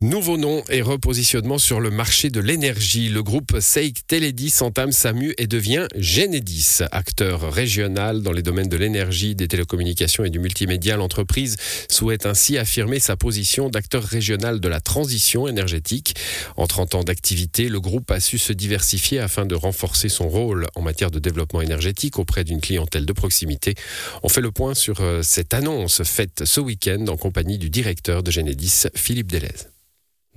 Nouveau nom et repositionnement sur le marché de l'énergie. Le groupe Seik Teledis entame sa mue et devient Genedis. Acteur régional dans les domaines de l'énergie, des télécommunications et du multimédia, l'entreprise souhaite ainsi affirmer sa position d'acteur régional de la transition énergétique. En 30 ans d'activité, le groupe a su se diversifier afin de renforcer son rôle en matière de développement énergétique auprès d'une clientèle de proximité. On fait le point sur euh, cette annonce faite ce week-end en compagnie du directeur de Genedis, Philippe Delez.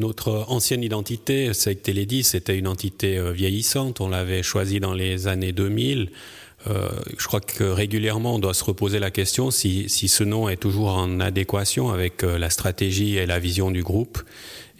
Notre ancienne identité, c'est Télédis, c'était une entité euh, vieillissante. On l'avait choisie dans les années 2000. Euh, je crois que régulièrement, on doit se reposer la question si, si ce nom est toujours en adéquation avec euh, la stratégie et la vision du groupe.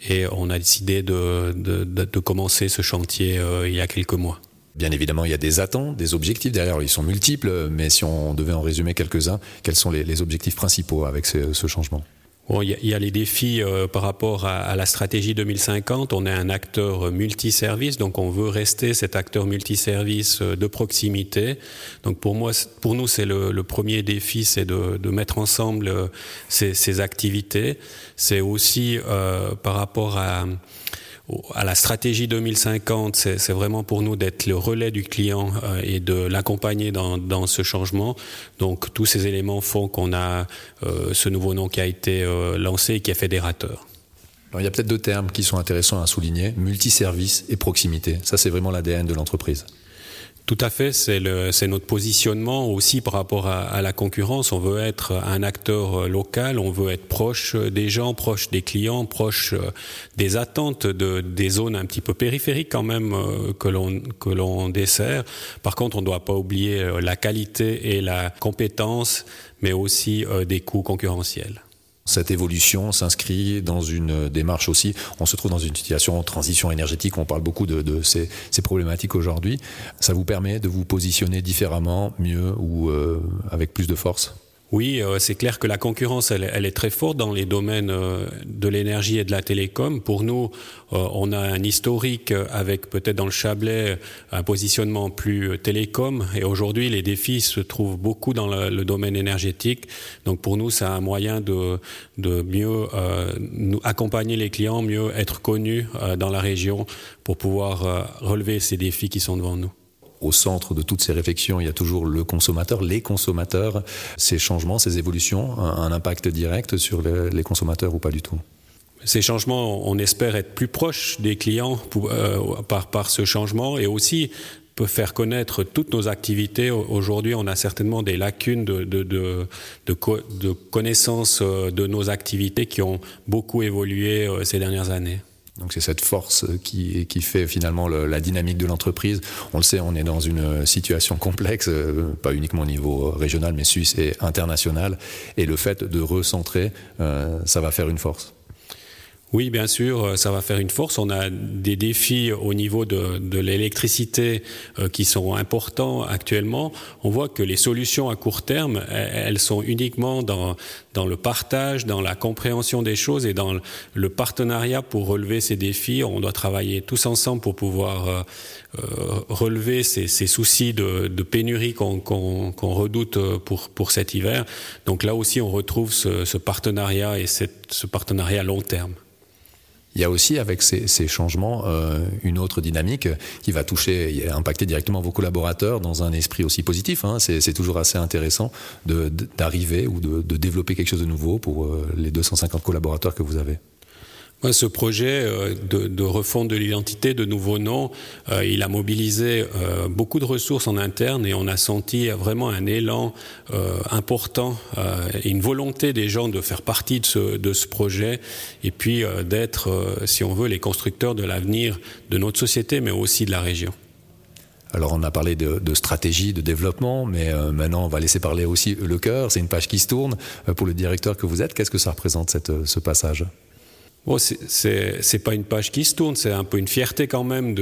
Et on a décidé de, de, de, commencer ce chantier il y a quelques mois. Bien évidemment, il y a des attentes, des objectifs derrière. Ils sont multiples, mais si on devait en résumer quelques-uns, quels sont les, objectifs principaux avec ce changement? Bon, il y, a les défis euh, par rapport à, à, la stratégie 2050. On est un acteur multiservice, donc on veut rester cet acteur multiservice euh, de proximité. Donc pour moi, pour nous, c'est le, le, premier défi, c'est de, de, mettre ensemble euh, ces, ces activités. C'est aussi euh, par rapport à à la stratégie 2050, c'est vraiment pour nous d'être le relais du client euh, et de l'accompagner dans, ce changement. Donc tous ces éléments font qu'on a euh, ce nouveau nom qui a été euh, lancé et qui est fédérateur. Il y a peut-être deux termes qui sont intéressants à souligner, multiservice et proximité. Ça, c'est vraiment l'ADN de l'entreprise. Tout à fait, c'est notre positionnement aussi par rapport à, à, la concurrence. On veut être un acteur local, on veut être proche des gens, proche des clients, proche des attentes de, des zones un petit peu périphériques quand même euh, que l'on dessert. Par contre, on ne doit pas oublier euh, la qualité et la compétence, mais aussi euh, des coûts concurrentiels. Cette évolution s'inscrit dans une démarche aussi. On se trouve dans une situation de transition énergétique. On parle beaucoup de, ces, problématiques aujourd'hui. Ça vous permet de vous positionner différemment, mieux ou euh, avec plus de force? Oui, euh, c'est clair que la concurrence, elle, est très forte dans les domaines euh, de l'énergie et de la télécom. Pour nous, euh, on a un historique avec peut-être dans le Chablais un positionnement plus télécom. Et aujourd'hui, les défis se trouvent beaucoup dans le, domaine énergétique. Donc pour nous, c'est un moyen de, de mieux accompagner les clients, mieux être connus dans la région pour pouvoir relever ces défis qui sont devant nous au centre de toutes ces réflexions, il y a toujours le consommateur, les consommateurs. Ces changements, ces évolutions, un, un impact direct sur le, les consommateurs ou pas du tout? Ces changements, on espère être plus proche des clients euh, par, ce changement et aussi peut faire connaître toutes nos activités. Aujourd'hui, on a certainement des lacunes de, de, de, euh, nos activités qui ont beaucoup évolué euh, ces dernières années. Donc c'est cette force qui, fait finalement le, la dynamique de l'entreprise. On le sait, on est dans une situation complexe, euh, pas uniquement au niveau régional, mais suisse et international. Et le fait de recentrer, euh, ça va faire une force. Oui, bien sûr, ça va faire une force. On a des défis au niveau de, de l'électricité euh, qui sont importants actuellement. On voit que les solutions à court terme, elles sont uniquement dans, dans le partage, dans la compréhension des choses et dans le partenariat pour relever ces défis. On doit travailler tous ensemble pour pouvoir euh, euh relever ces, ces, soucis de, de pénurie qu'on qu qu redoute pour, pour cet hiver. Donc là aussi, on retrouve ce, ce partenariat et cette, ce partenariat à long terme. Il y a aussi avec ces, changements euh, une autre dynamique qui va toucher, impacter directement vos collaborateurs dans un esprit aussi positif. Hein. C'est toujours assez intéressant d'arriver ou de, de, développer quelque chose de nouveau pour euh, les 250 collaborateurs que vous avez. Ce projet euh, de, refonte de l'identité, de nouveaux noms, euh, il a mobilisé euh, beaucoup de ressources en interne et on a senti vraiment un élan important et une volonté des gens de faire partie de ce, projet et puis d'être, si on veut, les constructeurs de l'avenir de notre société, mais aussi de la région. Alors on a parlé de, stratégie, de développement, mais maintenant on va laisser parler aussi le cœur. C'est une page qui se tourne. Pour le directeur que vous êtes, qu'est-ce que ça représente cette, ce passage? Bon, c'est pas une page qui se tourne, c'est un peu une fierté quand même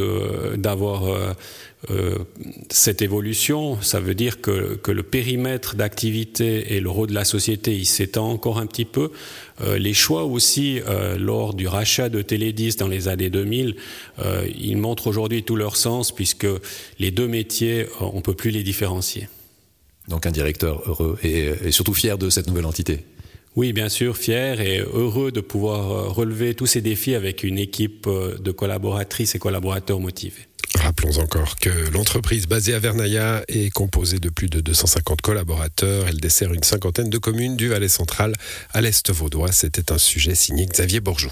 d'avoir euh, euh, cette évolution. Ça veut dire que, le périmètre d'activité et le rôle de la société, il s'étend encore un petit peu. Euh, les choix aussi, lors du rachat de Télédis dans les années 2000, euh, ils montrent aujourd'hui tout leur sens puisque les deux métiers, on peut plus les différencier. Donc un directeur heureux et surtout fier de cette nouvelle entité Oui, bien sûr, fier et heureux de pouvoir relever tous ces défis avec une équipe de collaboratrices et collaborateurs motivés. Rappelons encore que l'entreprise basée à Vernaya est composée de plus de 250 collaborateurs. Elle dessert une cinquantaine de communes du Valais central à l'Est vaudois. C'était un sujet signé Xavier Bourgeot.